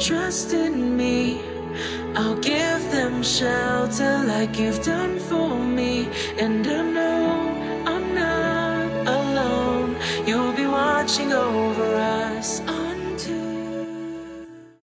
trust in me. I'll give them shelter like you've done for me. And I know I'm not alone. You'll be watching over us.